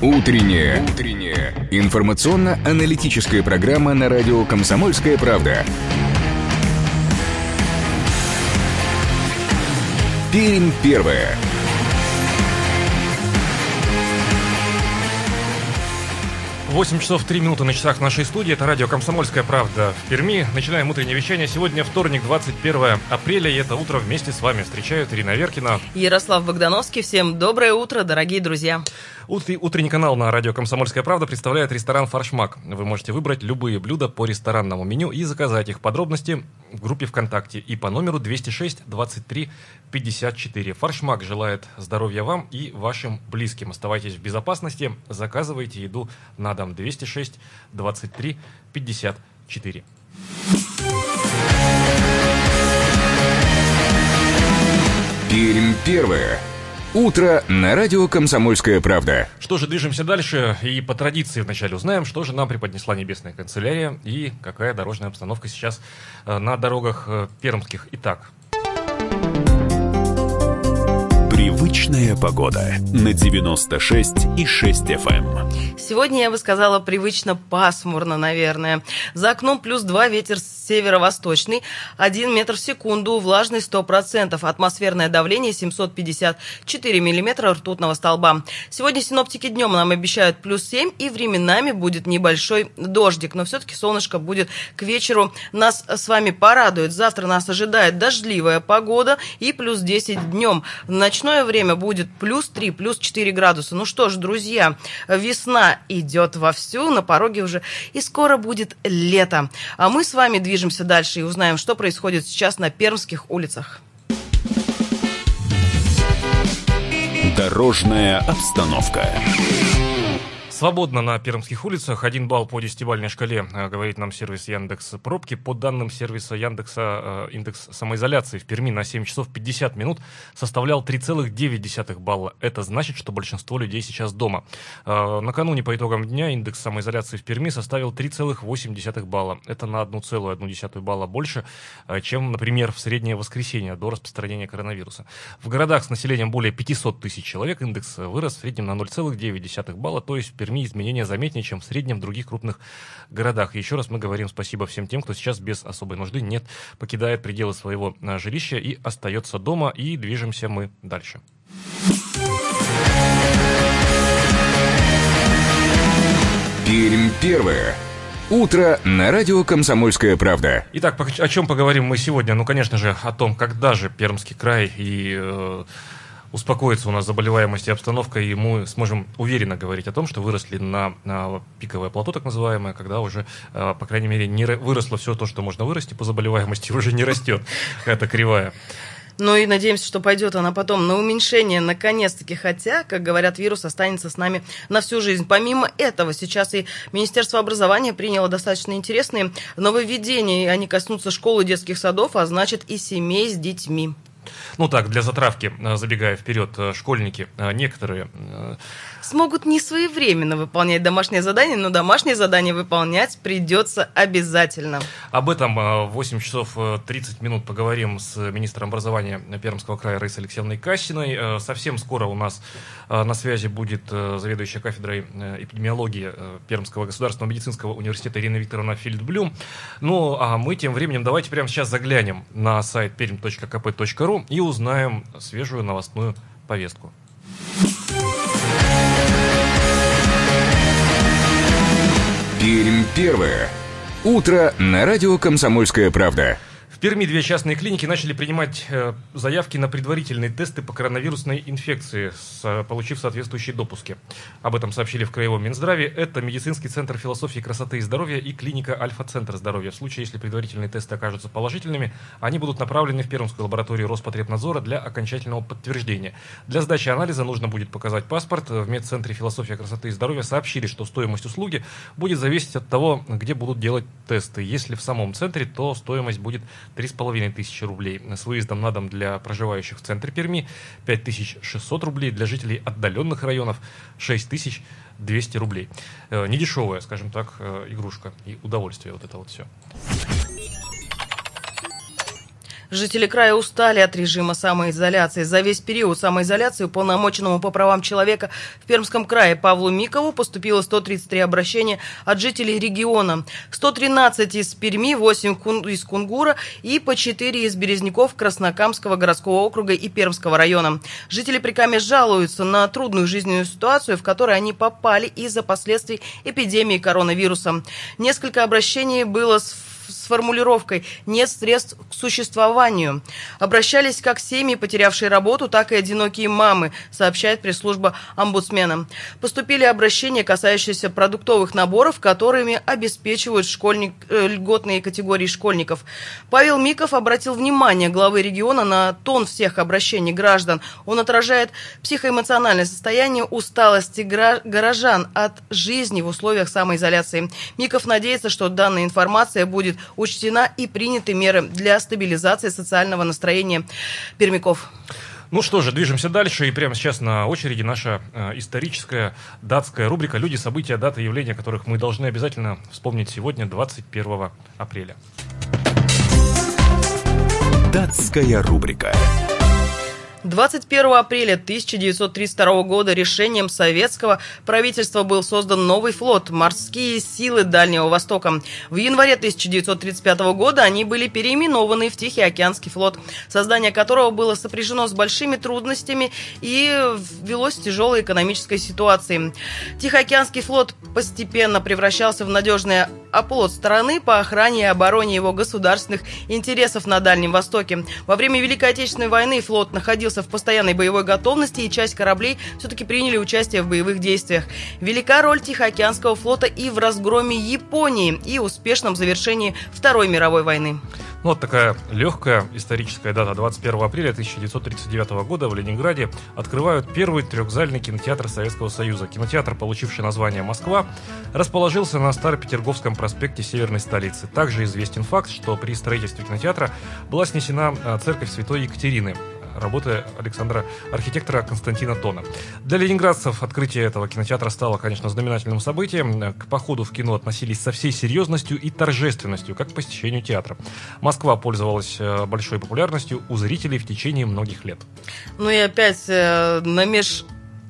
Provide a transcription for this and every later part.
Утренняя. Утренняя. Информационно-аналитическая программа на радио «Комсомольская правда». Пермь первая. 8 часов 3 минуты на часах нашей студии. Это радио «Комсомольская правда» в Перми. Начинаем утреннее вещание. Сегодня вторник, 21 апреля, и это утро вместе с вами встречают Ирина Веркина. Ярослав Богдановский. Всем доброе утро, дорогие друзья. Утренний канал на радио «Комсомольская правда» представляет ресторан «Фаршмак». Вы можете выбрать любые блюда по ресторанному меню и заказать их подробности в группе ВКонтакте и по номеру 206 23 54. «Фаршмак» желает здоровья вам и вашим близким. Оставайтесь в безопасности, заказывайте еду на дом 206 23 54. Пермь первая. Утро на радио «Комсомольская правда». Что же, движемся дальше и по традиции вначале узнаем, что же нам преподнесла небесная канцелярия и какая дорожная обстановка сейчас э, на дорогах э, пермских. Итак, Привычная погода на 96 и 6 FM. Эм. Сегодня я бы сказала привычно пасмурно, наверное. За окном плюс 2, ветер северо-восточный, 1 метр в секунду, влажность 100%, атмосферное давление 754 миллиметра ртутного столба. Сегодня синоптики днем нам обещают плюс 7 и временами будет небольшой дождик, но все-таки солнышко будет к вечеру нас с вами порадует. Завтра нас ожидает дождливая погода и плюс 10 днем. Ночной ночное время будет плюс 3, плюс 4 градуса. Ну что ж, друзья, весна идет вовсю, на пороге уже, и скоро будет лето. А мы с вами движемся дальше и узнаем, что происходит сейчас на пермских улицах. Дорожная обстановка. Свободно на пермских улицах. Один балл по десятибалльной шкале, э, говорит нам сервис Яндекс Пробки. По данным сервиса Яндекса, э, индекс самоизоляции в Перми на 7 часов 50 минут составлял 3,9 балла. Это значит, что большинство людей сейчас дома. Э, накануне по итогам дня индекс самоизоляции в Перми составил 3,8 балла. Это на 1,1 балла больше, чем, например, в среднее воскресенье до распространения коронавируса. В городах с населением более 500 тысяч человек индекс вырос в среднем на 0,9 балла, то есть в Перми изменения заметнее, чем в среднем в других крупных городах. И еще раз мы говорим спасибо всем тем, кто сейчас без особой нужды нет, покидает пределы своего а, жилища и остается дома, и движемся мы дальше. Пермь первое. Утро на радио «Комсомольская правда». Итак, о чем поговорим мы сегодня? Ну, конечно же, о том, когда же Пермский край и э, успокоится у нас заболеваемость и обстановка, и мы сможем уверенно говорить о том, что выросли на, на пиковое плато, так называемое, когда уже, э, по крайней мере, не выросло все то, что можно вырасти по заболеваемости, уже не растет эта кривая. Ну и надеемся, что пойдет она потом на уменьшение наконец-таки, хотя, как говорят, вирус останется с нами на всю жизнь. Помимо этого, сейчас и Министерство образования приняло достаточно интересные нововведения, и они коснутся школ и детских садов, а значит и семей с детьми. Ну так, для затравки, э, забегая вперед, э, школьники, э, некоторые смогут не своевременно выполнять домашнее задание, но домашнее задание выполнять придется обязательно. Об этом в 8 часов 30 минут поговорим с министром образования Пермского края Раисой Алексеевной Кассиной. Совсем скоро у нас на связи будет заведующая кафедрой эпидемиологии Пермского государственного медицинского университета Ирина Викторовна Фильдблюм. Ну, а мы тем временем давайте прямо сейчас заглянем на сайт perm.kp.ru и узнаем свежую новостную повестку. Пермь первое. Утро на радио «Комсомольская правда». В Перми две частные клиники начали принимать э, заявки на предварительные тесты по коронавирусной инфекции, с, получив соответствующие допуски. Об этом сообщили в Краевом Минздраве. Это медицинский центр философии красоты и здоровья и клиника Альфа-центр здоровья. В случае, если предварительные тесты окажутся положительными, они будут направлены в Пермскую лабораторию Роспотребнадзора для окончательного подтверждения. Для сдачи анализа нужно будет показать паспорт. В медцентре философия красоты и здоровья сообщили, что стоимость услуги будет зависеть от того, где будут делать тесты. Если в самом центре, то стоимость будет 3,5 тысячи рублей. С выездом на дом для проживающих в центре Перми 5600 рублей, для жителей отдаленных районов 6200 рублей. Э, недешевая, скажем так, э, игрушка и удовольствие вот это вот все. Жители края устали от режима самоизоляции. За весь период самоизоляции уполномоченному по правам человека в Пермском крае Павлу Микову поступило 133 обращения от жителей региона. 113 из Перми, 8 из Кунгура и по 4 из Березняков Краснокамского городского округа и Пермского района. Жители Прикамья жалуются на трудную жизненную ситуацию, в которой они попали из-за последствий эпидемии коронавируса. Несколько обращений было с с формулировкой «нет средств к существованию». Обращались как семьи, потерявшие работу, так и одинокие мамы, сообщает пресс-служба омбудсмена. Поступили обращения, касающиеся продуктовых наборов, которыми обеспечивают школьник, э, льготные категории школьников. Павел Миков обратил внимание главы региона на тон всех обращений граждан. Он отражает психоэмоциональное состояние усталости горожан от жизни в условиях самоизоляции. Миков надеется, что данная информация будет учтена и приняты меры для стабилизации социального настроения пермяков. Ну что же, движемся дальше. И прямо сейчас на очереди наша э, историческая датская рубрика «Люди, события, даты, явления», которых мы должны обязательно вспомнить сегодня, 21 апреля. Датская рубрика. 21 апреля 1932 года решением советского правительства был создан новый флот «Морские силы Дальнего Востока». В январе 1935 года они были переименованы в Тихоокеанский флот, создание которого было сопряжено с большими трудностями и велось в тяжелой экономической ситуации. Тихоокеанский флот постепенно превращался в надежное оплот страны по охране и обороне его государственных интересов на Дальнем Востоке. Во время Великой Отечественной войны флот находился в постоянной боевой готовности, и часть кораблей все-таки приняли участие в боевых действиях. Велика роль Тихоокеанского флота и в разгроме Японии, и успешном завершении Второй мировой войны. Ну, вот такая легкая историческая дата. 21 апреля 1939 года в Ленинграде открывают первый трехзальный кинотеатр Советского Союза. Кинотеатр, получивший название «Москва», расположился на Старопетерговском проспекте северной столицы. Также известен факт, что при строительстве кинотеатра была снесена а, церковь Святой Екатерины работы Александра, архитектора Константина Тона. Для ленинградцев открытие этого кинотеатра стало, конечно, знаменательным событием. К походу в кино относились со всей серьезностью и торжественностью, как к посещению театра. Москва пользовалась э, большой популярностью у зрителей в течение многих лет. Ну и опять э, на меж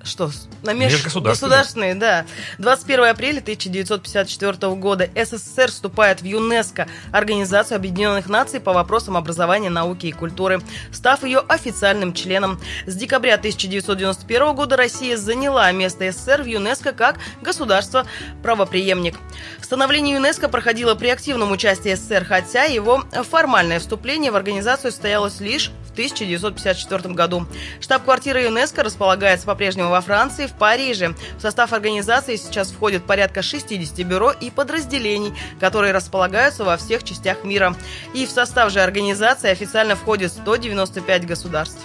что, на межгосударственные, да. 21 апреля 1954 года СССР вступает в ЮНЕСКО, Организацию Объединенных Наций по вопросам образования, науки и культуры, став ее официальным членом. С декабря 1991 года Россия заняла место СССР в ЮНЕСКо как государство-правоприемник. Становление ЮНЕСКо проходило при активном участии СССР, хотя его формальное вступление в организацию состоялось лишь 1954 году. Штаб-квартира ЮНЕСКо располагается по-прежнему во Франции, в Париже. В состав организации сейчас входит порядка 60 бюро и подразделений, которые располагаются во всех частях мира. И в состав же организации официально входит 195 государств.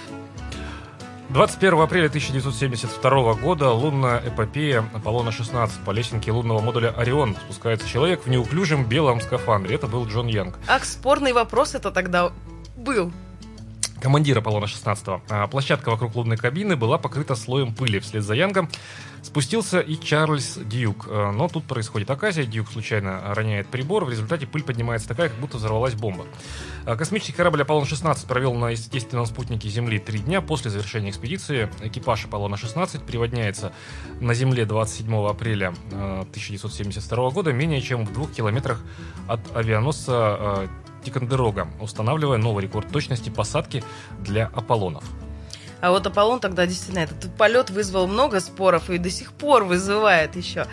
21 апреля 1972 года лунная эпопея Аполлона-16 по лесенке лунного модуля «Орион» спускается человек в неуклюжем белом скафандре. Это был Джон Янг. Ах, спорный вопрос это тогда был командир Аполлона-16. А площадка вокруг лунной кабины была покрыта слоем пыли. Вслед за Янгом спустился и Чарльз Дьюк. А, но тут происходит оказия. Дьюк случайно роняет прибор. В результате пыль поднимается такая, как будто взорвалась бомба. А, космический корабль Аполлон-16 провел на естественном спутнике Земли три дня. После завершения экспедиции экипаж Аполлона-16 приводняется на Земле 27 апреля 1972 года менее чем в двух километрах от авианосца Тикандерога, устанавливая новый рекорд точности посадки для Аполлонов. А вот Аполлон тогда действительно, этот полет вызвал много споров и до сих пор вызывает еще.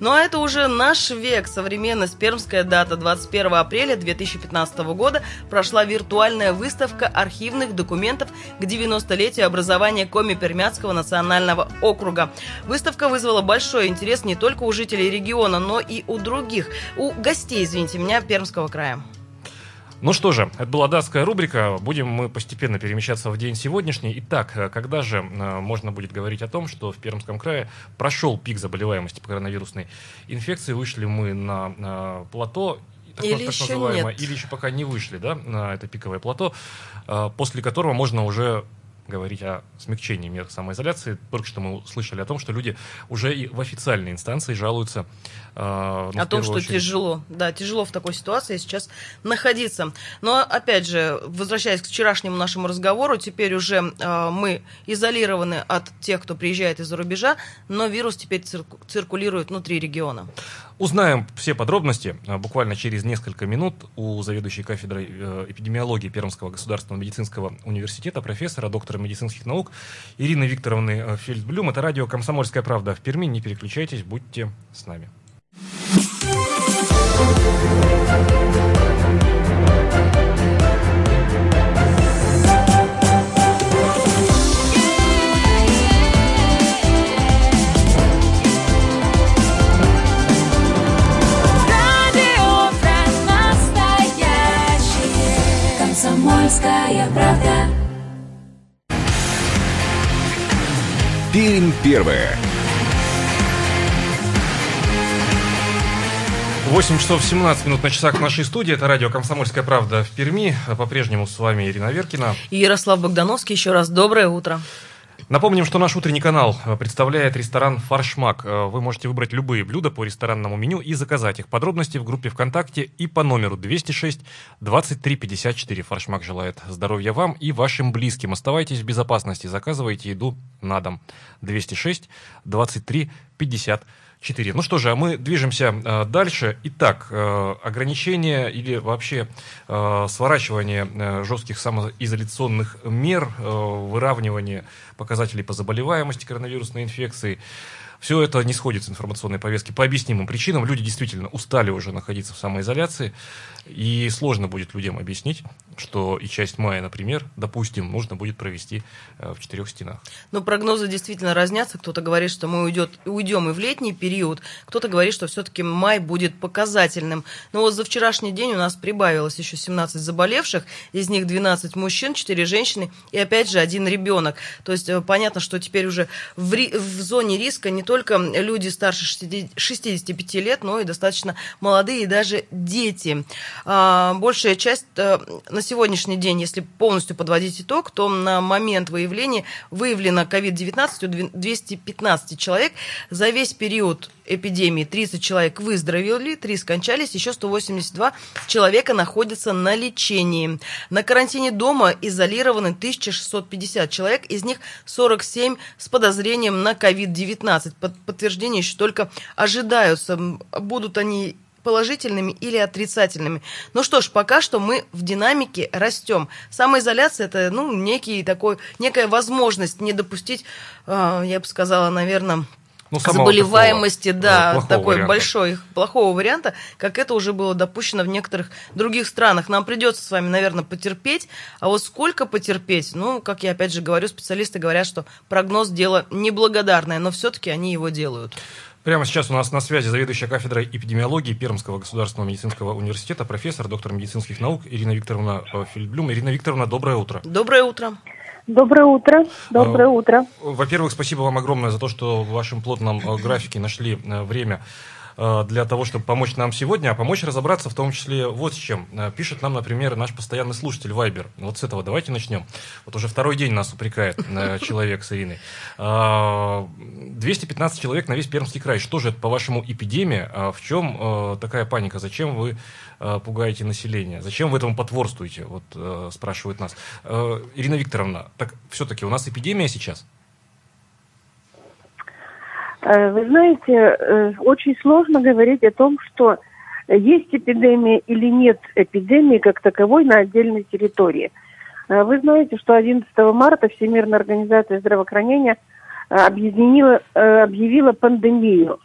Ну а это уже наш век, современность, пермская дата, 21 апреля 2015 года прошла виртуальная выставка архивных документов к 90-летию образования Коми-Пермяцкого национального округа. Выставка вызвала большой интерес не только у жителей региона, но и у других, у гостей, извините меня, Пермского края. Ну что же, это была датская рубрика. Будем мы постепенно перемещаться в день сегодняшний. Итак, э, когда же э, можно будет говорить о том, что в Пермском крае прошел пик заболеваемости по коронавирусной инфекции, вышли мы на, на плато так, или так называемое, или еще пока не вышли, да, на это пиковое плато, э, после которого можно уже говорить о смягчении мер самоизоляции. Только что мы услышали о том, что люди уже и в официальной инстанции жалуются. Э, ну, о том, что очередь. тяжело. Да, тяжело в такой ситуации сейчас находиться. Но, опять же, возвращаясь к вчерашнему нашему разговору, теперь уже э, мы изолированы от тех, кто приезжает из-за рубежа, но вирус теперь цирку- циркулирует внутри региона. Узнаем все подробности э, буквально через несколько минут у заведующей кафедрой э, эпидемиологии Пермского государственного медицинского университета, профессора, доктора медицинских наук Ирины Викторовны э, Фельдблюм. Это радио «Комсомольская правда» в Перми. Не переключайтесь, будьте с нами. «Комсомольская правда». Пермь первая. 8 часов 17 минут на часах нашей студии. Это радио «Комсомольская правда» в Перми. По-прежнему с вами Ирина Веркина. И Ярослав Богдановский. Еще раз доброе утро. Напомним, что наш утренний канал э, представляет ресторан «Фаршмак». Э, вы можете выбрать любые блюда по ресторанному меню и заказать их. Подробности в группе ВКонтакте и по номеру 206 23 54. «Фаршмак» желает здоровья вам и вашим близким. Оставайтесь в безопасности, заказывайте еду на дом. 206 23 54. 4. Ну что же, а мы движемся э, дальше. Итак, э, ограничение или вообще э, сворачивание жестких самоизоляционных мер, выравнивание показателей по заболеваемости коронавирусной инфекции. Все это не сходит с информационной повестки по объяснимым причинам. Люди действительно устали уже находиться в самоизоляции. И сложно будет людям объяснить, что и часть мая, например, допустим, нужно будет провести э, в четырех стенах. Но прогнозы действительно разнятся. Кто-то говорит, что мы уйдет, уйдем и в летний период, кто-то говорит, что все-таки май будет показательным. Но вот за вчерашний день у нас прибавилось еще 17 заболевших, из них 12 мужчин, 4 женщины и опять же один ребенок. То есть э, понятно, что теперь уже в, ри, в зоне риска не только люди старше 65 лет, но и достаточно молодые и даже дети. А, большая часть э, на сегодняшний день, если полностью подводить итог, то на момент выявления выявлено COVID-19 у 215 человек. За весь период эпидемии 30 человек выздоровели, 3 скончались, еще 182 человека находятся на лечении. На карантине дома изолированы 1650 человек, из них 47 с подозрением на COVID-19. Подтверждения еще только ожидаются. Будут они положительными или отрицательными. Ну что ж, пока что мы в динамике растем. Самоизоляция это ну, некий такой, некая возможность не допустить, э, я бы сказала, наверное, ну, заболеваемости, такого, да, плохого такой варианта. большой плохого варианта, как это уже было допущено в некоторых других странах. Нам придется с вами, наверное, потерпеть, а вот сколько потерпеть, ну, как я опять же говорю, специалисты говорят, что прогноз дело неблагодарное, но все-таки они его делают. Прямо сейчас у нас на связи заведующая кафедрой эпидемиологии Пермского государственного медицинского университета, профессор, доктор медицинских наук Ирина Викторовна э, Фельдблюм. Ирина Викторовна, доброе утро. Доброе утро. Доброе утро. Доброе э, утро. Во-первых, спасибо вам огромное за то, что в вашем плотном э, графике нашли время для того, чтобы помочь нам сегодня, а помочь разобраться в том числе вот с чем. Э, пишет нам, например, наш постоянный слушатель Вайбер. Вот с этого давайте начнем. Вот уже второй день нас упрекает э, человек с Ириной. 215 человек на весь Пермский край. Что же это, по-вашему, эпидемия? А в чем такая паника? Зачем вы пугаете население? Зачем вы этому потворствуете? Вот спрашивают нас. Ирина Викторовна, так все-таки у нас эпидемия сейчас? Э, вы знаете, э, очень сложно говорить о том, что есть эпидемия или нет эпидемии как таковой на отдельной территории. Э, вы знаете, что 11 марта Всемирная организация здравоохранения объединила, объявила пандемию.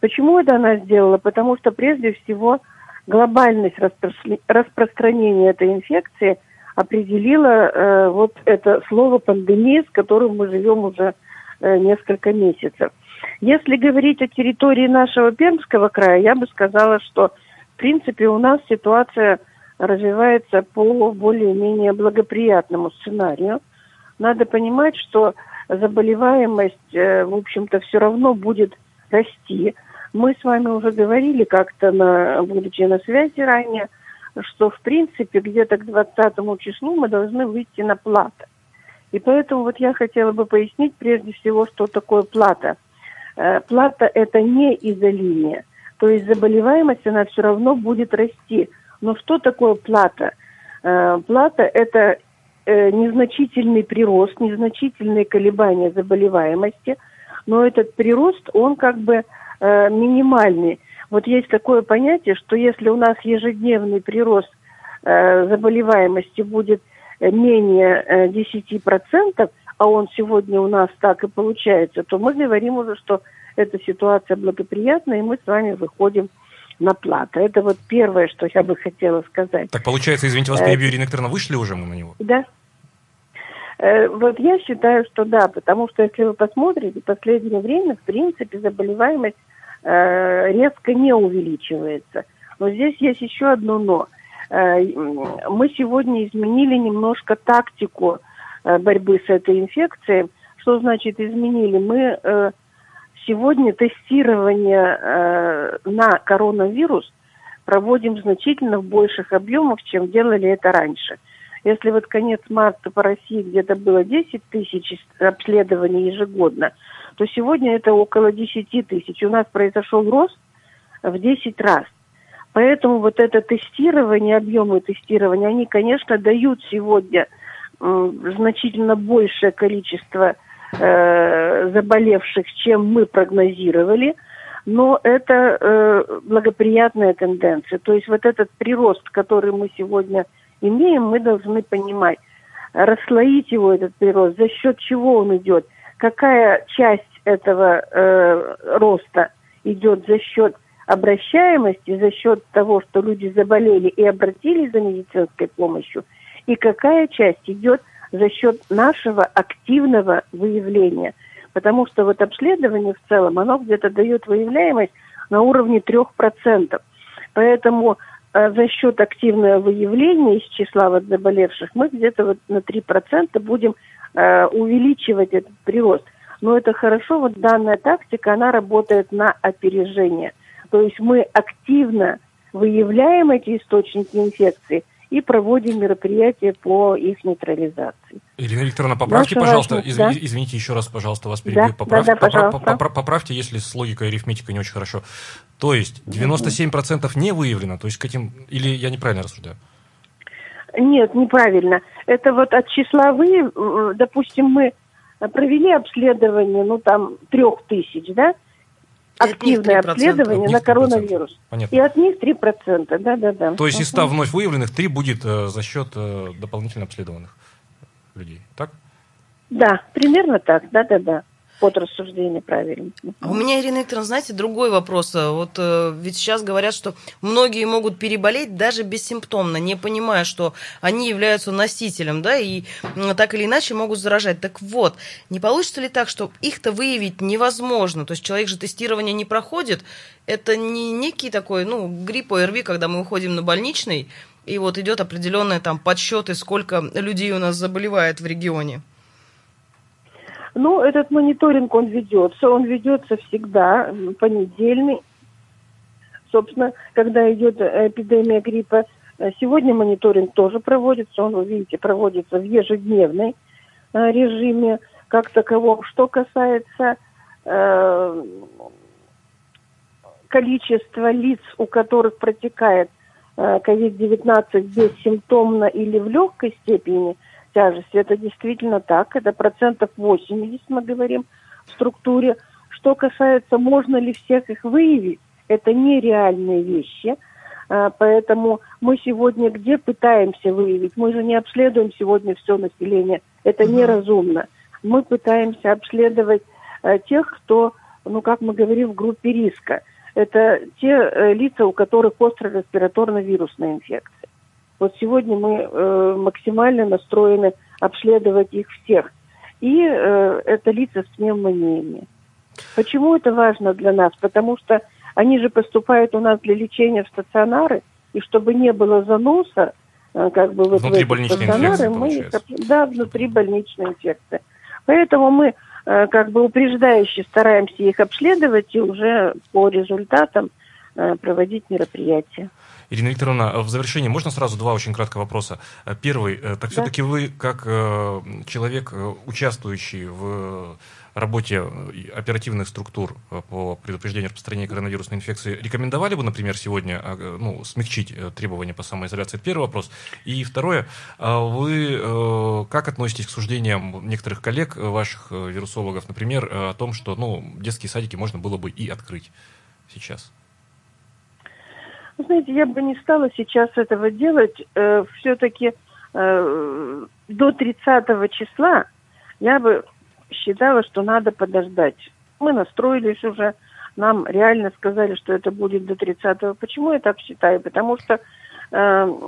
Почему это она сделала? Потому что прежде всего глобальность распространения этой инфекции определила вот это слово пандемия, с которым мы живем уже несколько месяцев. Если говорить о территории нашего Пермского края, я бы сказала, что в принципе у нас ситуация развивается по более-менее благоприятному сценарию. Надо понимать, что заболеваемость, э, в общем-то, все равно будет расти. Мы с вами уже говорили как-то, на, будучи на связи ранее, что, в принципе, где-то к 20 числу мы должны выйти на плато. И поэтому вот я хотела бы пояснить прежде всего, что такое плата. Э, плата – это не изолиния. То есть заболеваемость, она все равно будет расти. Но что такое плата? Э, плата – это э, незначительный прирост, незначительные колебания заболеваемости, но этот прирост, он как бы минимальный. Вот есть такое понятие, что если у нас ежедневный прирост заболеваемости будет менее 10%, а он сегодня у нас так и получается, то мы говорим уже, что эта ситуация благоприятная, и мы с вами выходим на плату. Это вот первое, что я бы хотела сказать. Так получается, извините, вас перебью, Ирина Викторовна, вышли уже мы на него? Да. Э, вот я считаю, что да, потому что если вы посмотрите, в последнее время, в принципе, заболеваемость э, резко не увеличивается. Но здесь есть еще одно но. Э, мы сегодня изменили немножко тактику э, борьбы с этой инфекцией. Что значит изменили? Мы э, Сегодня тестирование на коронавирус проводим значительно в больших объемах, чем делали это раньше. Если вот конец марта по России где-то было 10 тысяч обследований ежегодно, то сегодня это около 10 тысяч. У нас произошел рост в 10 раз. Поэтому вот это тестирование, объемы тестирования, они, конечно, дают сегодня значительно большее количество э, заболевших, чем мы прогнозировали, но это э, благоприятная тенденция. То есть вот этот прирост, который мы сегодня имеем, мы должны понимать, расслоить его, этот прирост, за счет чего он идет, какая часть этого э, роста идет за счет обращаемости, за счет того, что люди заболели и обратились за медицинской помощью, и какая часть идет за счет нашего активного выявления. Потому что вот обследование в целом, оно где-то дает выявляемость на уровне 3%. Поэтому э, за счет активного выявления из числа вот заболевших мы где-то вот на 3% будем э, увеличивать этот прирост. Но это хорошо, вот данная тактика, она работает на опережение. То есть мы активно выявляем эти источники инфекции – и проводим мероприятия по их нейтрализации. Ирина Викторовна, поправьте, Наша пожалуйста, важность, да? извините еще раз, пожалуйста, вас перебью. Да, поправьте, да, да, попра- попра- поправьте, если с логикой арифметикой не очень хорошо. То есть 97% не выявлено, то есть к этим, или я неправильно рассуждаю? Нет, неправильно. Это вот от числа вы, допустим, мы провели обследование, ну там, трех тысяч, да, активное обследование на коронавирус. Понятно. И от них 3%, да-да-да. То есть из 100 вновь выявленных 3 будет э, за счет э, дополнительно обследованных людей, так? Да, примерно так, да-да-да под рассуждение правильно. А у меня, Ирина Викторовна, знаете, другой вопрос. Вот э, ведь сейчас говорят, что многие могут переболеть даже бессимптомно, не понимая, что они являются носителем, да, и э, так или иначе могут заражать. Так вот, не получится ли так, что их-то выявить невозможно? То есть человек же тестирование не проходит. Это не некий такой, ну, грипп ОРВИ, когда мы уходим на больничный, и вот идет определенный там подсчеты, сколько людей у нас заболевает в регионе. Ну, этот мониторинг, он ведется, он ведется всегда, понедельный. Собственно, когда идет эпидемия гриппа, э, сегодня мониторинг тоже проводится, он, вы видите, проводится в ежедневной э, режиме, как таковом. Что касается э, количества лиц, у которых протекает COVID-19 э, бессимптомно или в легкой степени – тяжести. Это действительно так. Это процентов 80, мы говорим, в структуре. Что касается, можно ли всех их выявить, это нереальные вещи. А, поэтому мы сегодня где пытаемся выявить? Мы же не обследуем сегодня все население. Это угу. неразумно. Мы пытаемся обследовать а, тех, кто, ну, как мы говорим, в группе риска. Это те э, лица, у которых острая респираторно-вирусная инфекция. Вот сегодня мы э, максимально настроены обследовать их всех. И э, это лица с пневмониями. Почему это важно для нас? Потому что они же поступают у нас для лечения в стационары, и чтобы не было заноса, э, как бы вот внутри в стационары, мы их, да, внутри больничная инфекция. Поэтому мы э, как бы упреждающе стараемся их обследовать и уже по результатам э, проводить мероприятия. Ирина Викторовна, в завершении можно сразу два очень кратких вопроса. Первый, так да. все-таки вы, как человек, участвующий в работе э, оперативных структур э, по предупреждению распространения коронавирусной инфекции рекомендовали бы, например, сегодня э, ну, смягчить требования по самоизоляции? Это первый вопрос. И второе, а вы как относитесь к суждениям некоторых коллег, ваших вирусологов, например, о том, что ну, детские садики можно было бы и открыть сейчас? Вы знаете, я бы не стала сейчас этого делать. Все-таки до 30 числа я бы считала, что надо подождать. Мы настроились уже, нам реально сказали, что это будет до 30-го. Почему я так считаю? Потому что э,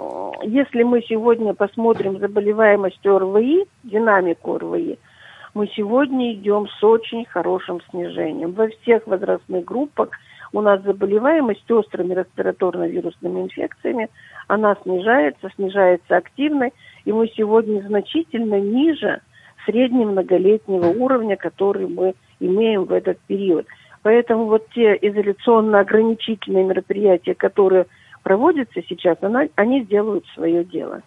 если мы сегодня посмотрим заболеваемость ОРВИ, динамику ОРВИ, мы сегодня идем с очень хорошим снижением. Во всех возрастных группах у нас заболеваемость острыми респираторно-вирусными инфекциями, она снижается, снижается активно, и мы сегодня значительно ниже среднего многолетнего уровня, который мы имеем в этот период. Поэтому вот те изоляционно-ограничительные мероприятия, которые проводятся сейчас, она, они делают свое дело.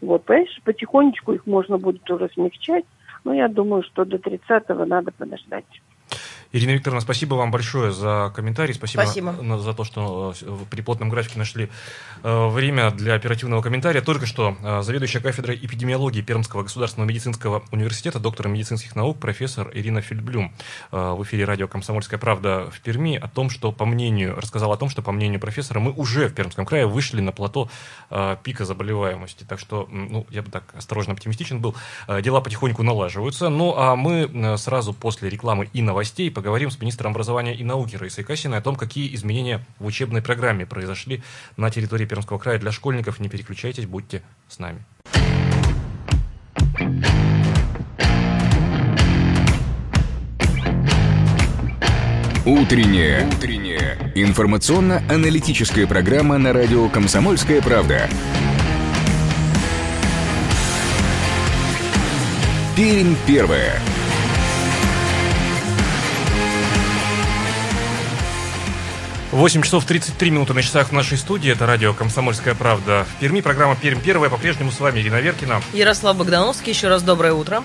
Вот, понимаешь, потихонечку их можно будет уже смягчать, но я думаю, что до 30-го надо подождать. Ирина Викторовна, спасибо вам большое за комментарий. Спасибо, спасибо. за то, что э, при плотном графике нашли э, время для оперативного комментария. Только что э, заведующая кафедрой эпидемиологии Пермского государственного медицинского университета, доктор медицинских наук, профессор Ирина Фельдблюм в эфире радио «Комсомольская правда» в Перми о том, что, по мнению, рассказала о том, что, по мнению профессора, мы уже в Пермском крае вышли на плато пика заболеваемости. Так что, ну, я бы так осторожно оптимистичен был. Дела потихоньку налаживаются. Ну, а мы сразу после рекламы и новостей поговорим с министром образования и науки Раисой Касиной о том, какие изменения в учебной программе произошли на территории Пермского края для школьников. Не переключайтесь, будьте с нами. Утренняя. Утренняя. Информационно-аналитическая программа на радио «Комсомольская правда». Пермь первая. 8 часов 33 минуты на часах в нашей студии. Это радио «Комсомольская правда». В Перми программа «Пермь первая». По-прежнему с вами Ирина Веркина. Ярослав Богдановский. Еще раз доброе утро.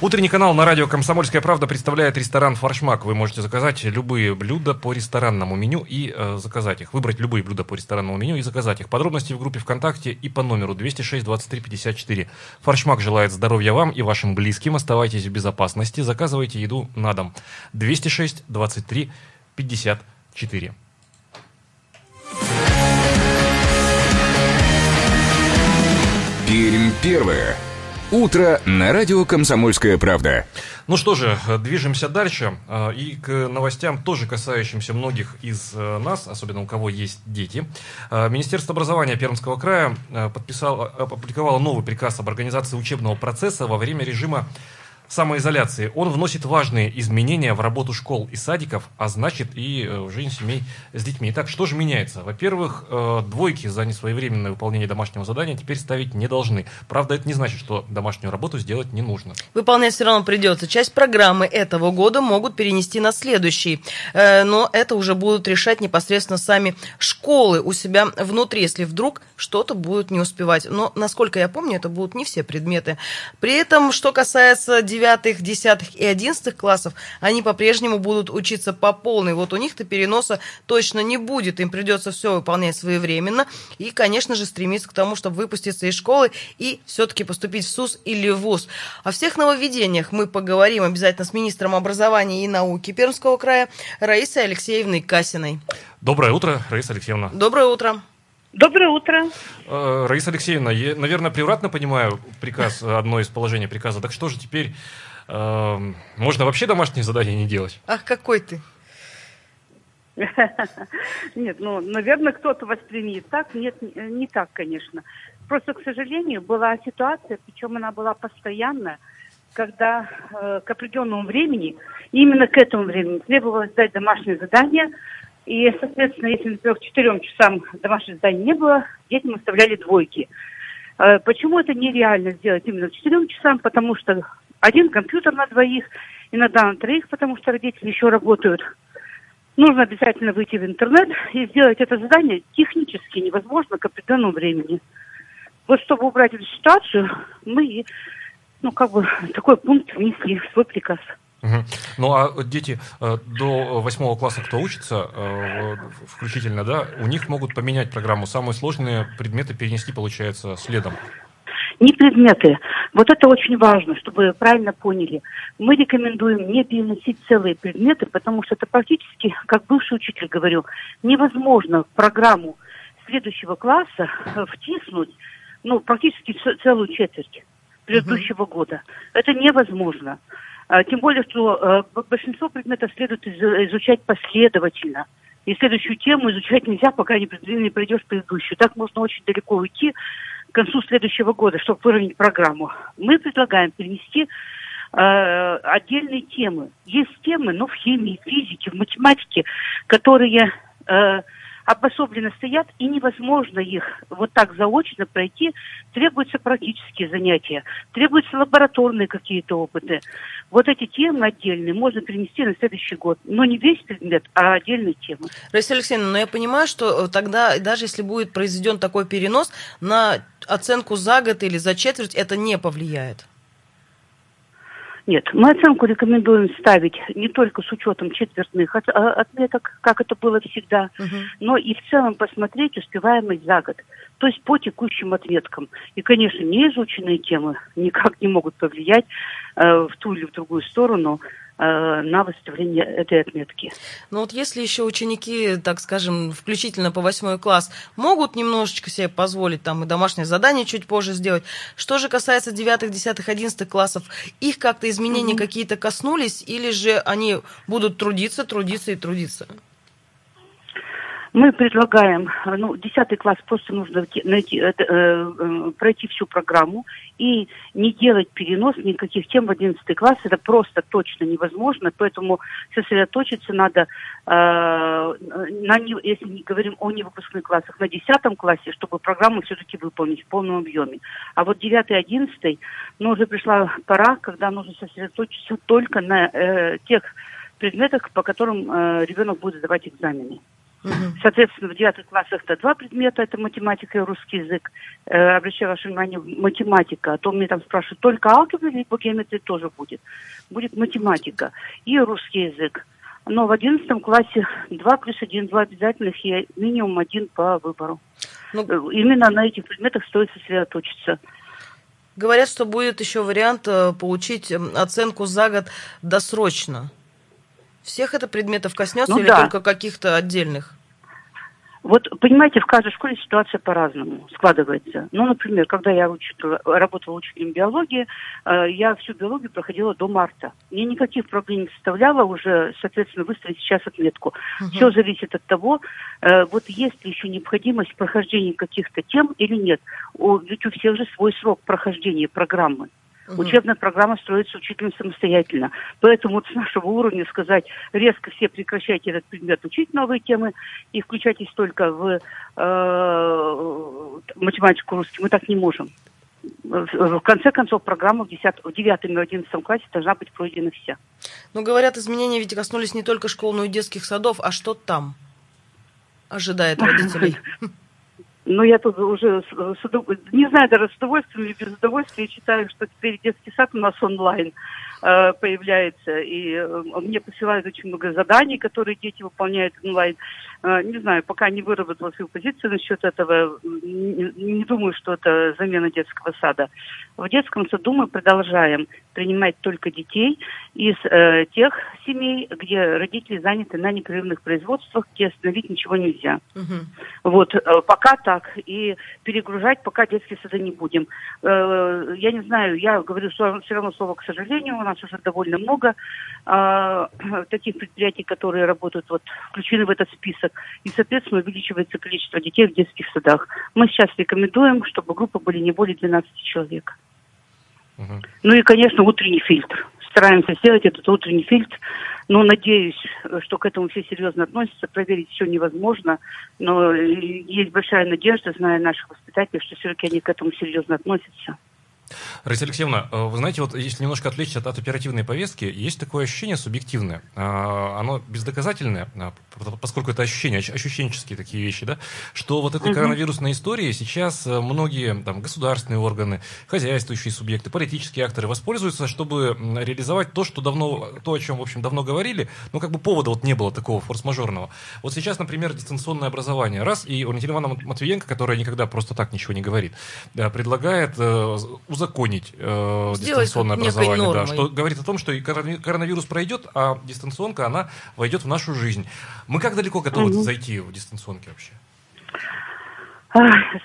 Утренний канал на радио «Комсомольская правда» представляет ресторан «Форшмак». Вы можете заказать любые блюда по ресторанному меню и э, заказать их. Выбрать любые блюда по ресторанному меню и заказать их. Подробности в группе ВКонтакте и по номеру 206 23 54. «Форшмак» желает здоровья вам и вашим близким. Оставайтесь в безопасности. Заказывайте еду на дом. 206 Пермь первое. Утро на радио «Комсомольская правда». Ну что же, движемся дальше. А, и к новостям, тоже касающимся многих из э, нас, особенно у кого есть дети. А, Министерство образования Пермского края э, подписало, опубликовало новый приказ об организации учебного процесса во время режима самоизоляции. Он вносит важные изменения в работу школ и садиков, а значит и э, в жизнь семей с детьми. Итак, что же меняется? Во-первых, э, двойки за несвоевременное выполнение домашнего задания теперь ставить не должны. Правда, это не значит, что домашнюю работу сделать не нужно. Выполнять все равно придется. Часть программы этого года могут перенести на следующий. Э, но это уже будут решать непосредственно сами школы у себя внутри, если вдруг что-то будут не успевать. Но, насколько я помню, это будут не все предметы. При этом, что касается девятых, десятых и одиннадцатых классов, они по-прежнему будут учиться по полной. Вот у них-то переноса точно не будет. Им придется все выполнять своевременно. И, конечно же, стремиться к тому, чтобы выпуститься из школы и все-таки поступить в СУС или в ВУЗ. О всех нововведениях мы поговорим обязательно с министром образования и науки Пермского края Раисой Алексеевной Касиной. Доброе утро, Раиса Алексеевна. Доброе утро. Доброе утро. Э, Раиса Алексеевна, я, наверное, превратно понимаю приказ, одно из положений приказа. Так что же теперь э, можно вообще домашние задания не делать? Ах, какой ты. Нет, ну, наверное, кто-то воспримет так. Нет, не так, конечно. Просто, к сожалению, была ситуация, причем она была постоянная, когда э, к определенному времени, именно к этому времени требовалось дать домашнее задание – и, соответственно, если, например, к четырем часам домашних заданий не было, детям оставляли двойки. Э, почему это нереально сделать именно к четырем часам? Потому что один компьютер на двоих, иногда на троих, потому что родители еще работают. нужно обязательно выйти в интернет и сделать это задание технически невозможно к определенному времени. Вот чтобы убрать эту ситуацию, мы, ну, как бы, такой пункт внесли в свой приказ. Угу. Ну а дети э, до восьмого класса, кто учится, э, включительно, да, у них могут поменять программу. Самые сложные предметы перенести, получается, следом. Не предметы. Вот это очень важно, чтобы правильно поняли. Мы рекомендуем не переносить целые предметы, потому что это практически, как бывший учитель говорю, невозможно в программу следующего класса втиснуть ну, практически целую четверть предыдущего uh-huh. года. Это невозможно. А, тем более, что э, большинство предметов следует изучать последовательно. И следующую тему изучать нельзя, пока не, пройдешь предыдущую. Так можно очень далеко уйти к концу следующего года, чтобы выровнять программу. Мы предлагаем перенести э, отдельные темы. Есть темы, но в химии, физике, в математике, которые э, обособленно стоят, и невозможно их вот так заочно пройти. Требуются практические занятия, требуются лабораторные какие-то опыты. Вот эти темы отдельные можно перенести на следующий год. Но не весь предмет, а отдельные темы. Раиса Алексеевна, но я понимаю, что э, тогда, даже если будет произведен такой перенос, на оценку за год или за четверть это не повлияет. Нет, мы оценку рекомендуем ставить не только с учетом четвертных а, отметок, как это было всегда, угу. но и в целом посмотреть успеваемость за год. То есть по текущим отметкам. И, конечно, неизученные темы никак не могут повлиять э, в ту или в другую сторону на выставление этой отметки. Ну вот если еще ученики, так скажем, включительно по восьмой класс, могут немножечко себе позволить там и домашнее задание чуть позже сделать. Что же касается девятых, десятых, одиннадцатых классов, их как-то изменения mm-hmm. какие-то коснулись, или же они будут трудиться, трудиться и трудиться? Мы предлагаем, ну, 10 класс просто нужно найти, э, э, пройти всю программу и не делать перенос никаких тем в 11 класс. Это просто точно невозможно, поэтому сосредоточиться надо, э, на, если не говорим о невыпускных классах, на 10 классе, чтобы программу все-таки выполнить в полном объеме. А вот 9 и 11, ну, уже пришла пора, когда нужно сосредоточиться только на э, тех предметах, по которым э, ребенок будет сдавать экзамены. Соответственно, в девятых классах это два предмета, это математика и русский язык. Э, обращаю ваше внимание, математика. А то мне там спрашивают, только алгебра или по геометрии тоже будет. Будет математика и русский язык. Но в одиннадцатом классе два плюс один, два обязательных и минимум один по выбору. Ну, э, Именно на этих предметах стоит сосредоточиться. Говорят, что будет еще вариант э, получить оценку за год досрочно. Всех это предметов коснется ну, или да. только каких-то отдельных? Вот, понимаете, в каждой школе ситуация по-разному складывается. Ну, например, когда я учитель, работала учителем биологии, э, я всю биологию проходила до марта. Мне никаких проблем не составляло уже, соответственно, выставить сейчас отметку. Угу. Все зависит от того, э, вот есть ли еще необходимость прохождения каких-то тем или нет. У, ведь у всех же свой срок прохождения программы. Угу. Учебная программа строится учителем самостоятельно. Поэтому вот с нашего уровня сказать, резко все прекращайте этот предмет, учить новые темы и включайтесь только в э, математику, русский, мы так не можем. В конце концов, программа в, 10, в 9 и 11 классе должна быть пройдена вся. Ну, говорят, изменения ведь коснулись не только школ, но и детских садов. А что там ожидает родителей? Но я тут уже, не знаю, даже с удовольствием или без удовольствия читаю, что теперь детский сад у нас онлайн. Э, появляется. И э, мне посылают очень много заданий, которые дети выполняют онлайн. Э, не знаю, пока не выработала свою позицию насчет этого. Не, не думаю, что это замена детского сада. В детском саду мы продолжаем принимать только детей из э, тех семей, где родители заняты на непрерывных производствах, где остановить ничего нельзя. Угу. Вот, э, пока так. И перегружать пока детские сады не будем. Э, я не знаю, я говорю все равно слово «к сожалению», нас уже довольно много э, таких предприятий, которые работают, вот, включены в этот список. И, соответственно, увеличивается количество детей в детских садах. Мы сейчас рекомендуем, чтобы группы были не более 12 человек. Угу. Ну и, конечно, утренний фильтр. Стараемся сделать этот утренний фильтр. Но надеюсь, что к этому все серьезно относятся. Проверить все невозможно. Но есть большая надежда, зная наших воспитателей, что все-таки они к этому серьезно относятся. Раиса Алексеевна, э, вы знаете, вот если немножко отвлечься от, от оперативной повестки, есть такое ощущение субъективное, а, оно бездоказательное, а, поскольку это ощущения, ощущенческие такие вещи, да, что вот этой коронавирусной истории сейчас э, многие там, государственные органы, хозяйствующие субъекты, политические акторы воспользуются, чтобы реализовать то, что давно, то, о чем, в общем, давно говорили, но как бы повода вот не было такого форс-мажорного. Вот сейчас, например, дистанционное образование, раз, и Валентина Ивановна Матвиенко, которая никогда просто так ничего не говорит, предлагает э, узаконить э, дистанционное образование, да, что говорит о том, что и коронавирус пройдет, а дистанционка, она войдет в нашу жизнь. Мы как далеко готовы угу. зайти в дистанционке вообще?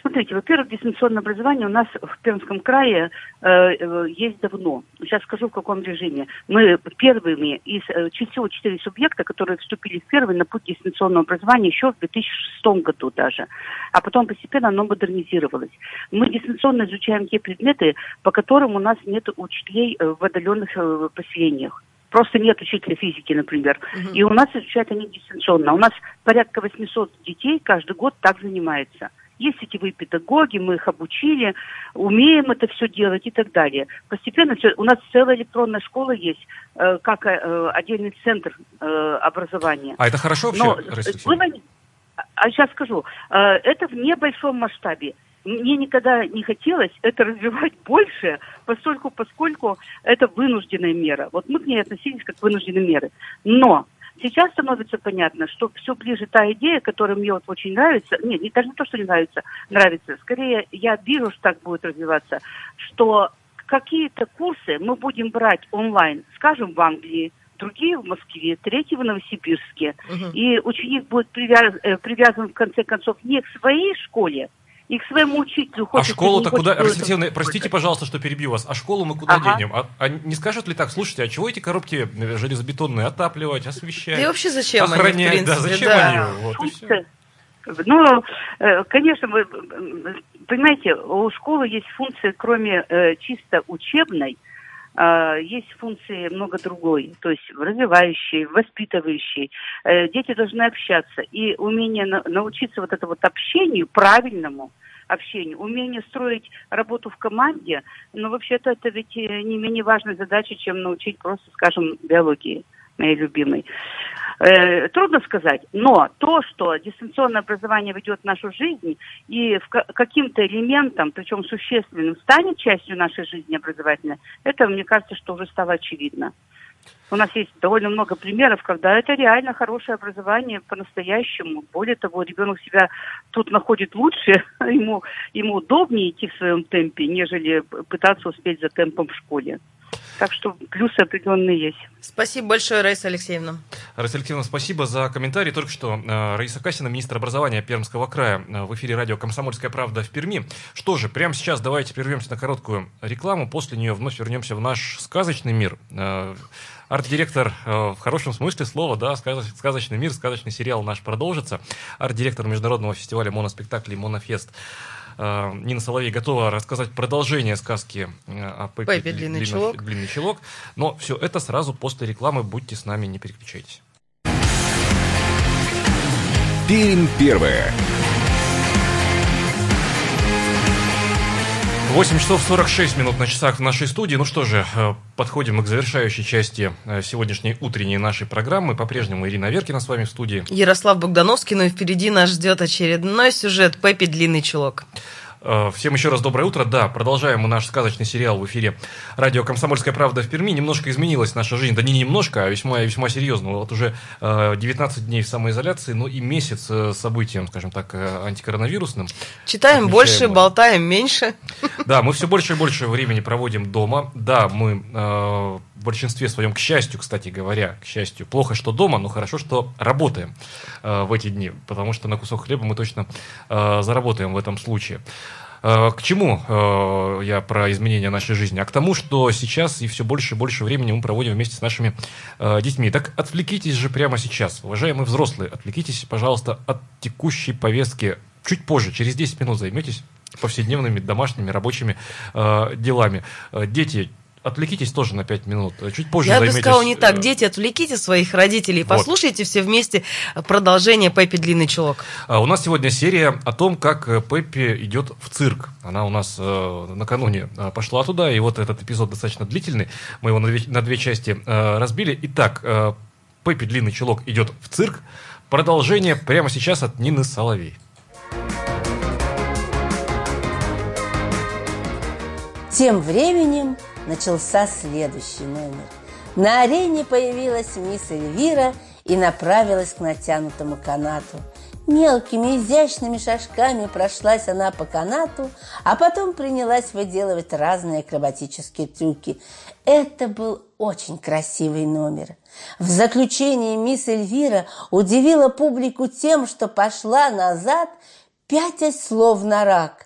Смотрите, во-первых, дистанционное образование у нас в Пермском крае э, э, есть давно. Сейчас скажу, в каком режиме. Мы первыми из э, всего четыре субъекта, которые вступили в первый на путь дистанционного образования еще в 2006 году даже. А потом постепенно оно модернизировалось. Мы дистанционно изучаем те предметы, по которым у нас нет учителей э, в отдаленных э, поселениях. Просто нет учителя физики, например. Угу. И у нас изучают они дистанционно. У нас порядка 800 детей каждый год так занимается. Есть сетевые педагоги, мы их обучили, умеем это все делать и так далее. Постепенно все. У нас целая электронная школа есть, э, как э, отдельный центр э, образования. А это хорошо вообще? Но, было, а сейчас скажу, э, это в небольшом масштабе. Мне никогда не хотелось это развивать больше, поскольку, поскольку это вынужденная мера. Вот мы к ней относились как к вынужденной меры. Но Сейчас становится понятно, что все ближе та идея, которая мне вот очень нравится, нет, не даже не то, что не нравится, нравится, скорее я вижу, что так будет развиваться, что какие-то курсы мы будем брать онлайн, скажем, в Англии, другие в Москве, третьи в Новосибирске. Угу. И ученик будет привяз, э, привязан, в конце концов, не к своей школе, и к своему учителю. Хочет, а школу-то куда? Расстеевна, простите, пожалуйста, что перебью вас. А школу мы куда ага. денем? А, а не скажут ли так, слушайте, а чего эти коробки э, железобетонные отапливать, освещать? Да и вообще зачем охранять, они, в принципе, да, зачем да. они? Вот, ну, э, конечно, вы понимаете, у школы есть функции, кроме э, чисто учебной, есть функции много другой, то есть развивающие, воспитывающие. Дети должны общаться. И умение научиться вот это вот общению правильному – общению, умение строить работу в команде, но вообще-то это ведь э, не менее важная задача, чем научить просто, скажем, биологии моей любимой. Э, трудно сказать, но то, что дистанционное образование ведет в нашу жизнь и в каким-то элементом, причем существенным, станет частью нашей жизни образовательной, это, мне кажется, что уже стало очевидно. У нас есть довольно много примеров, когда это реально хорошее образование по-настоящему. Более того, ребенок себя тут находит лучше, ему, ему удобнее идти в своем темпе, нежели пытаться успеть за темпом в школе. Так что плюсы определенные есть. Спасибо большое, Раиса Алексеевна. Раиса Алексеевна, спасибо за комментарий. Только что э, Раиса Касина, министр образования Пермского края, э, в эфире радио «Комсомольская правда» в Перми. Что же, прямо сейчас давайте прервемся на короткую рекламу. После нее вновь вернемся в наш сказочный мир. Э, арт-директор в хорошем смысле слова, да, сказочный мир, сказочный сериал наш продолжится. Арт-директор международного фестиваля моноспектаклей «Монофест» Э, Нина Соловей готова рассказать продолжение сказки э, о Пеппе, Пеппи длинный, длинный, чулок. длинный чулок. Но все это сразу после рекламы. Будьте с нами, не переключайтесь. Пермь первое. 8 часов 46 минут на часах в нашей студии. Ну что же, э, подходим к завершающей части сегодняшней утренней нашей программы. По-прежнему Ирина Веркина с вами в студии. Ярослав Богдановский, ну и впереди нас ждет очередной сюжет «Пеппи. Длинный чулок». Э, всем еще раз доброе утро. Да, продолжаем мы наш сказочный сериал в эфире радио «Комсомольская правда» в Перми. Немножко изменилась наша жизнь. Да не немножко, а весьма, весьма серьезно. Вот уже 19 э, дней в самоизоляции, ну и месяц э, событиям, скажем так, антикоронавирусным. Читаем больше, болтаем меньше. Да, мы все больше и больше времени проводим дома. Да, мы в большинстве своем, к счастью, кстати говоря, к счастью, плохо, что дома, но хорошо, что работаем в эти дни, потому что на кусок хлеба мы точно заработаем в этом случае. Э, к чему э, я про изменения нашей жизни? А к тому, что сейчас и все больше и больше времени мы проводим вместе с нашими э, детьми. Так отвлекитесь же прямо сейчас, уважаемые взрослые, отвлекитесь, пожалуйста, от текущей повестки. Чуть позже, через 10 минут займетесь повседневными домашними рабочими делами. Дети, отвлекитесь тоже на 5 минут. Чуть позже Я бы займетесь, сказала не так. э, Дети, отвлеките своих родителей, Вот. послушайте все вместе продолжение Пеппи Длинный Чулок. А У нас сегодня серия о том, как э, Пеппи идет в цирк. Она у нас э, накануне э, пошла туда, и вот этот эпизод достаточно длительный. Мы его на две, на две части э, разбили. Итак, э, Пеппи Длинный Чулок идет в цирк. Продолжение прямо сейчас от Нины Соловей. Тем временем начался следующий номер. На арене появилась мисс Эльвира и направилась к натянутому канату. Мелкими изящными шажками прошлась она по канату, а потом принялась выделывать разные акробатические трюки. Это был очень красивый номер. В заключение мисс Эльвира удивила публику тем, что пошла назад, пятясь словно рак.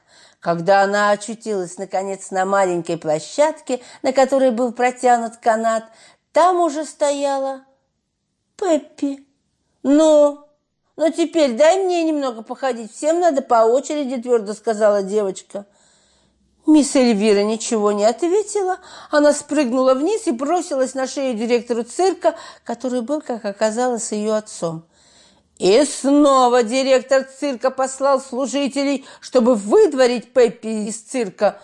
Когда она очутилась, наконец, на маленькой площадке, на которой был протянут канат, там уже стояла Пеппи. «Ну, ну теперь дай мне немного походить, всем надо по очереди», твердо сказала девочка. Мисс Эльвира ничего не ответила. Она спрыгнула вниз и бросилась на шею директору цирка, который был, как оказалось, ее отцом. И снова директор цирка послал служителей, чтобы выдворить Пеппи из цирка.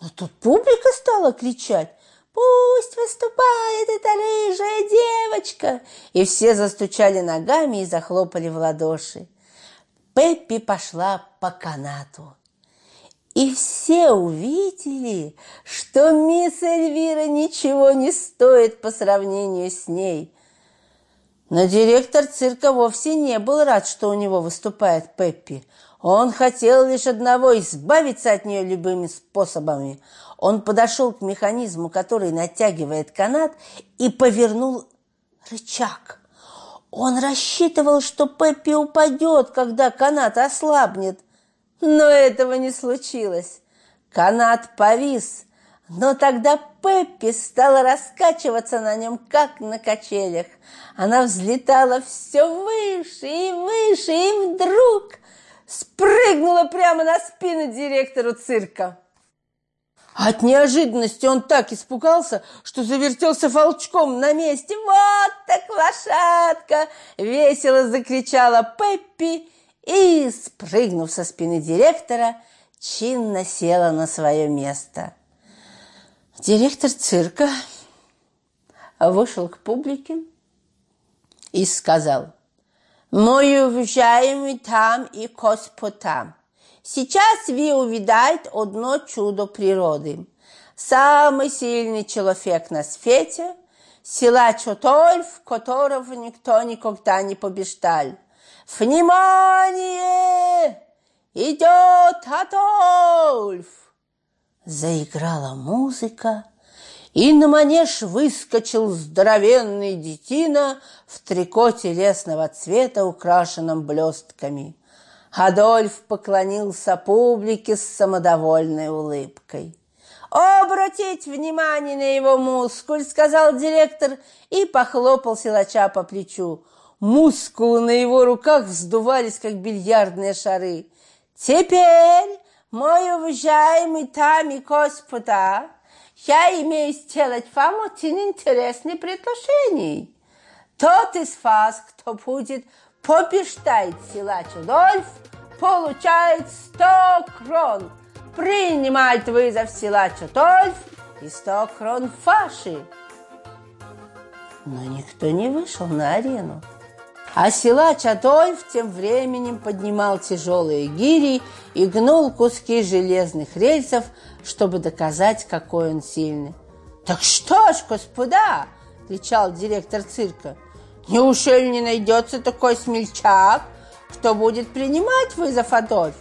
Но тут публика стала кричать «Пусть выступает эта рыжая девочка!» И все застучали ногами и захлопали в ладоши. Пеппи пошла по канату. И все увидели, что мисс Эльвира ничего не стоит по сравнению с ней. Но директор цирка вовсе не был рад, что у него выступает Пеппи. Он хотел лишь одного – избавиться от нее любыми способами. Он подошел к механизму, который натягивает канат, и повернул рычаг. Он рассчитывал, что Пеппи упадет, когда канат ослабнет. Но этого не случилось. Канат повис, но тогда Пеппи стала раскачиваться на нем, как на качелях. Она взлетала все выше и выше, и вдруг спрыгнула прямо на спину директору цирка. От неожиданности он так испугался, что завертелся волчком на месте. «Вот так лошадка!» – весело закричала Пеппи и, спрыгнув со спины директора, чинно села на свое место. Директор цирка вышел к публике и сказал, «Мой уважаемый там и господа, сейчас вы увидаете одно чудо природы. Самый сильный человек на свете – силач Отольф, которого никто никогда не побеждал. Внимание! Идет Адольф! Заиграла музыка, и на манеж выскочил здоровенный детина в трико телесного цвета, украшенном блестками. Адольф поклонился публике с самодовольной улыбкой. «Обратить внимание на его мускуль», — сказал директор и похлопал силача по плечу. Мускулы на его руках вздувались, как бильярдные шары. «Теперь, мой уважаемый там и господа, я имею сделать вам очень интересное предложение. Тот из вас, кто будет побеждать силач Адольф, получает сто крон. Принимает вызов силач Адольф и сто крон фаши. Но никто не вышел на арену. А силач Адольф тем временем поднимал тяжелые гири и гнул куски железных рельсов, чтобы доказать, какой он сильный. «Так что ж, господа!» – кричал директор цирка. «Неужели не найдется такой смельчак, кто будет принимать вызов Адольф?»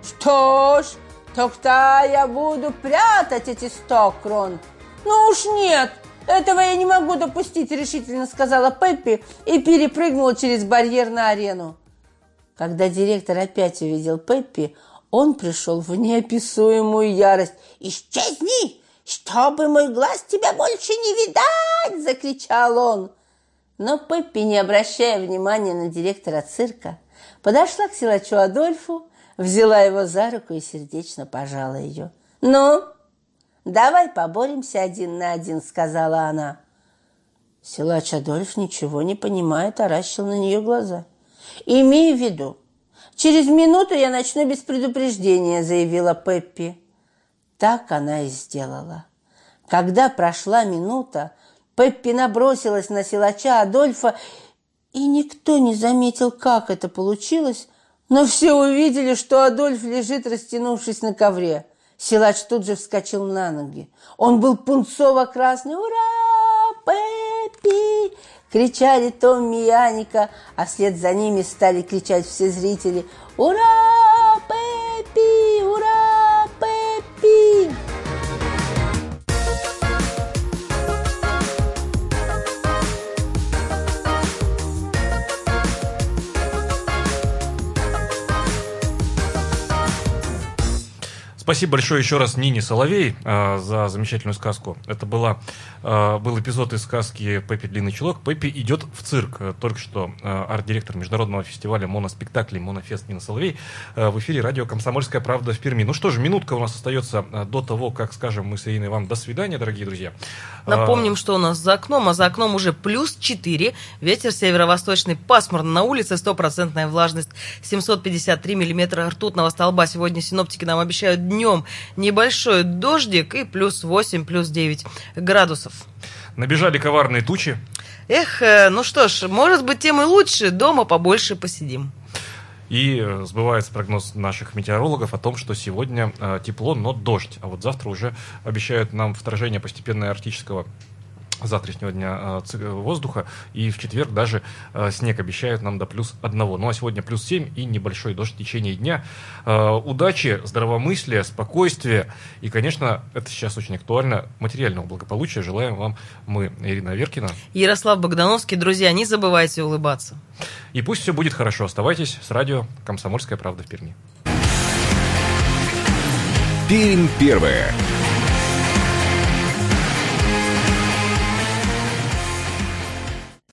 «Что ж, тогда я буду прятать эти сто крон». «Ну уж нет, этого я не могу допустить», – решительно сказала Пеппи и перепрыгнула через барьер на арену. Когда директор опять увидел Пеппи, он пришел в неописуемую ярость. «Исчезни, чтобы мой глаз тебя больше не видать!» – закричал он. Но Пеппи, не обращая внимания на директора цирка, подошла к силачу Адольфу, взяла его за руку и сердечно пожала ее. «Ну, Давай поборемся один на один, сказала она. Силач Адольф ничего не понимая, таращил на нее глаза. «Имей в виду, через минуту я начну без предупреждения», заявила Пеппи. Так она и сделала. Когда прошла минута, Пеппи набросилась на силача Адольфа, и никто не заметил, как это получилось, но все увидели, что Адольф лежит, растянувшись на ковре. Силач тут же вскочил на ноги. Он был пунцово-красный. «Ура! Пеппи!» Кричали Томми и Аника, а вслед за ними стали кричать все зрители. «Ура! Спасибо большое еще раз Нине Соловей э, за замечательную сказку. Это была, был эпизод из сказки «Пеппи Длинный чулок». Пеппи идет в цирк. Э, только что э, арт-директор международного фестиваля моноспектаклей «Монофест» Нина Соловей э, в эфире радио «Комсомольская правда» в Перми. Ну что же, минутка у нас остается э, до того, как скажем мы с Ириной вам «до свидания», дорогие друзья. Напомним, что у нас за окном, а за окном уже плюс 4, ветер северо-восточный, пасмурно на улице, стопроцентная влажность, 753 миллиметра ртутного столба. Сегодня синоптики нам обещают днем небольшой дождик и плюс 8, плюс 9 градусов. Набежали коварные тучи. Эх, э, ну что ж, может быть, тем и лучше, дома побольше посидим. И э, сбывается прогноз наших метеорологов о том, что сегодня э, тепло, но дождь. А вот завтра уже обещают нам вторжение постепенное арктического завтрашнего дня э, ци- воздуха. И в четверг даже э, снег обещают нам до плюс одного. Ну а сегодня плюс 7 и небольшой дождь в течение дня. Э, удачи, здравомыслия, спокойствия. И, конечно, это сейчас очень актуально, материального благополучия. Желаем вам мы, Ирина Веркина. Ярослав Богдановский, друзья, не забывайте улыбаться. И пусть все будет хорошо. Оставайтесь с радио «Комсомольская правда» в Перми. Пермь первая.